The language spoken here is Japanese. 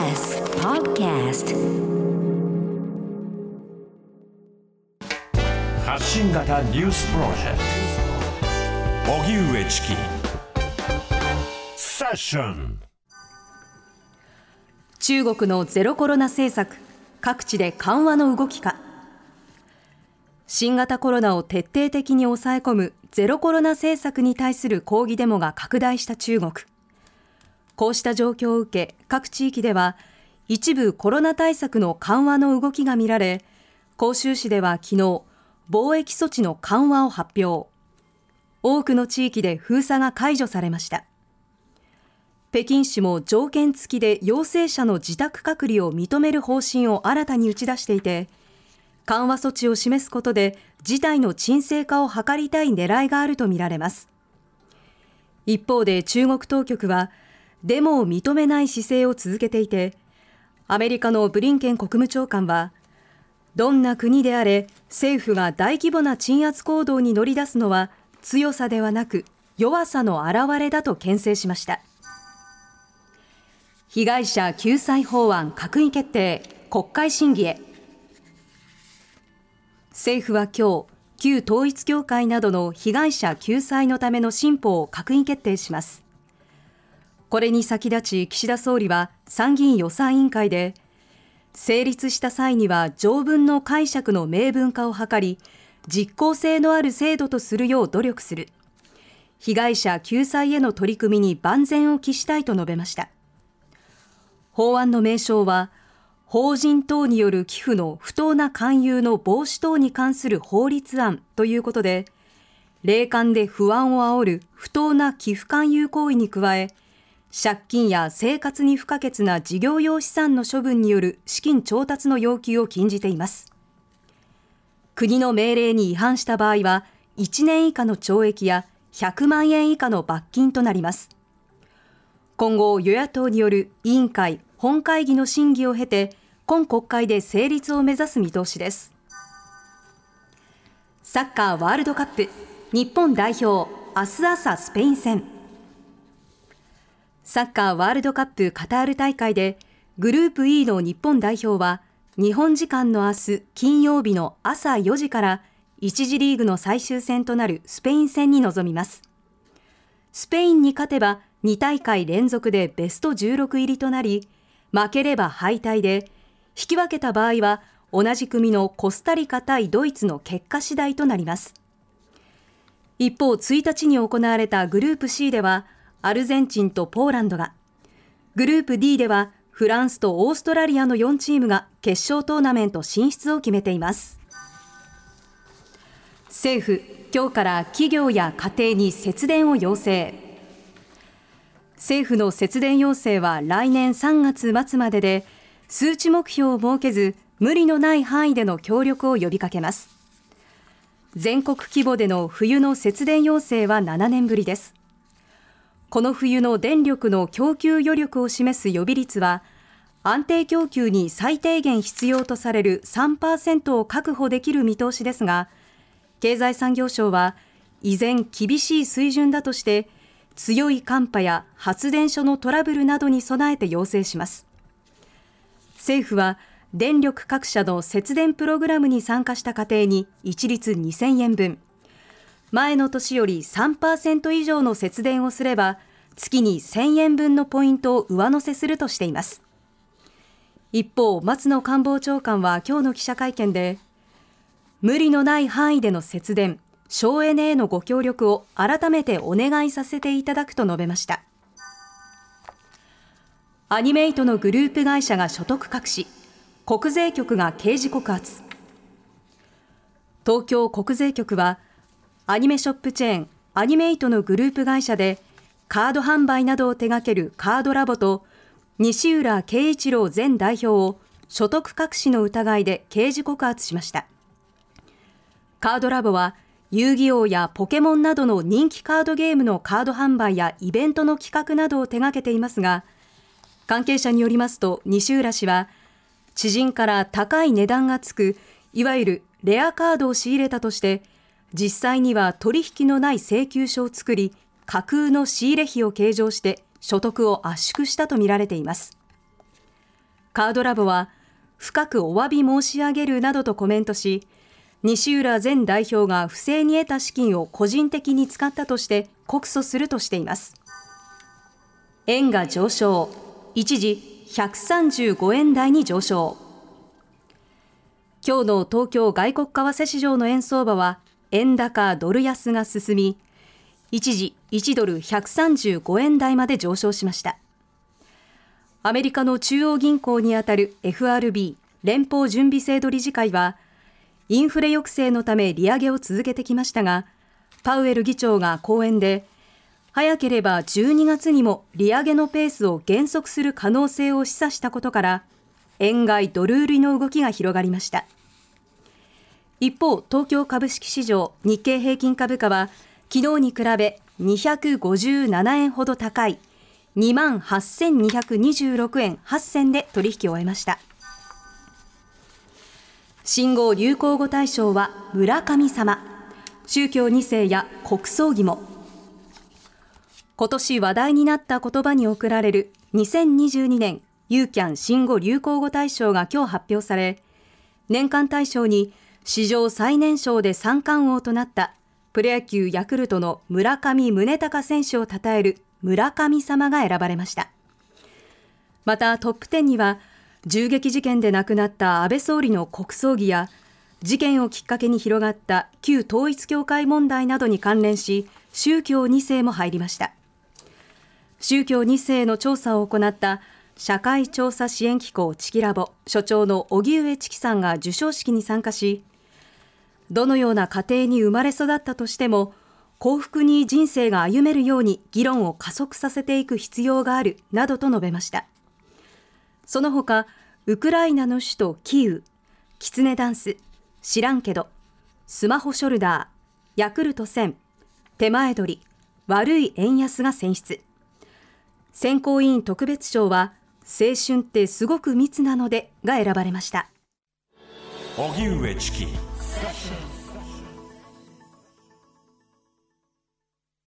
TBS Podcast. 発信型ニュースプロジェクト。荻上チキ。セッション。中国のゼロコロナ政策。各地で緩和の動きか。新型コロナを徹底的に抑え込むゼロコロナ政策に対する抗議デモが拡大した中国こうした状況を受け各地域では一部コロナ対策の緩和の動きが見られ広州市では昨日貿易措置の緩和を発表。多くの地域で封鎖が解除されました。北京市も条件付きで陽性者の自宅隔離を認める方針を新たに打ち出していて緩和措置を示すことで事態の沈静化を図りたい狙いがあるとみられます。一方で中国当局はデモを認めない姿勢を続けていてアメリカのブリンケン国務長官はどんな国であれ政府が大規模な鎮圧行動に乗り出すのは強さではなく弱さの表れだと牽制しました。被害者救済法案閣議決定国会審議へ。政府は今日旧統一教会などの被害者救済のための新法を閣議決定します。これに先立ち岸田総理は参議院予算委員会で成立した際には条文の解釈の明文化を図り実効性のある制度とするよう努力する。被害者救済への取り組みに万全を期したいと述べました。法案の名称は法人等による寄付の不当な勧誘の防止等に関する法律案ということで霊感で不安を煽る不当な寄付勧誘行為に加え借金や生活に不可欠な事業用資産の処分による資金調達の要求を禁じています。国の命令に違反した場合は1年以下の懲役や100万円以下の罰金となります。今後与野党による委員会本会議の審議を経て今国会で成立を目指す見通しです。サッカーワールドカップ日本代表明日朝スペイン戦。サッカーワールドカップカタール大会でグループ E の日本代表は日本時間の明日金曜日の朝4時から1次リーグの最終戦となるスペイン戦に臨みます。スペインに勝てば2大会連続でベスト16入りとなり負ければ敗退で引き分けた場合は同じ組のコスタリカ対ドイツの結果次第となります。一方1日に行われたグループ C ではアルゼンチンとポーランドが。グループ D ではフランスとオーストラリアの4チームが決勝トーナメント進出を決めています。政府今日から企業や家庭に節電を要請。政府の節電要請は来年3月末までで数値目標を設けず無理のない範囲での協力を呼びかけます。全国規模での冬の節電要請は7年ぶりです。この冬の電力の供給余力を示す予備率は安定供給に最低限必要とされる3%を確保できる見通しですが経済産業省は依然厳しい水準だとして強い寒波や発電所のトラブルなどに備えて要請します。政府は電力各社の節電プログラムに参加した家庭に一律2000円分前の年より3%以上の節電をすれば月に1000円分のポイントを上乗せするとしています。一方松野官房長官は今日の記者会見で無理のない範囲での節電省エネへのご協力を改めてお願いさせていただくと述べました。アニメイトのグループ会社が所得隠し国税局が刑事告発。東京国税局はアニメショップチェーンアニメイトのグループ会社でカード販売などを手掛けるカードラボと西浦圭一郎前代表を所得隠しの疑いで刑事告発しました。カードラボは遊戯王やポケモンなどの人気カードゲームのカード販売やイベントの企画などを手掛けていますが関係者によりますと西浦氏は知人から高い値段がつくいわゆるレアカードを仕入れたとして実際には取引のない請求書を作り架空の仕入れ費を計上して所得を圧縮したとみられています。カードラボは深くお詫び申し上げるなどとコメントし西浦前代表が不正に得た資金を個人的に使ったとして告訴するとしています。円が上昇一時135円台に上昇。今日の東京外国為替市場の円相場は円高ドル安が進み一時1ドル135円台まで上昇しました。アメリカの中央銀行にあたる FRB 連邦準備制度理事会はインフレ抑制のため利上げを続けてきましたがパウエル議長が講演で早ければ12月にも利上げのペースを減速する可能性を示唆したことから円買いドル売りの動きが広がりました。一方東京株式市場日経平均株価は昨日に比べ257円ほど高い2万8226円8銭で取引を終えました。新語・流行語大賞は村神様。宗教2世や国葬儀も。今年話題になった言葉に贈られる2022年ユーキャン新語・流行語大賞が今日発表され年間大賞に史上最年少で三冠王となったプロ野球ヤクルトの村上宗隆選手を称える村神様が選ばれました。またトップ10には銃撃事件で亡くなった安倍総理の国葬儀や事件をきっかけに広がった旧統一教会問題などに関連し宗教2世も入りました。宗教2世の調査を行った社会調査支援機構チキラボ所長の荻上知紀さんが授賞式に参加しどのような家庭に生まれ育ったとしても幸福に人生が歩めるように議論を加速させていく必要があるなどと述べました。その他ウクライナの首都キーウキツネダンス知らんけどスマホショルダーヤクルト1000手前取り悪い円安が選出。選考委員特別賞は青春ってすごく密なのでが選ばれました。荻上チキ。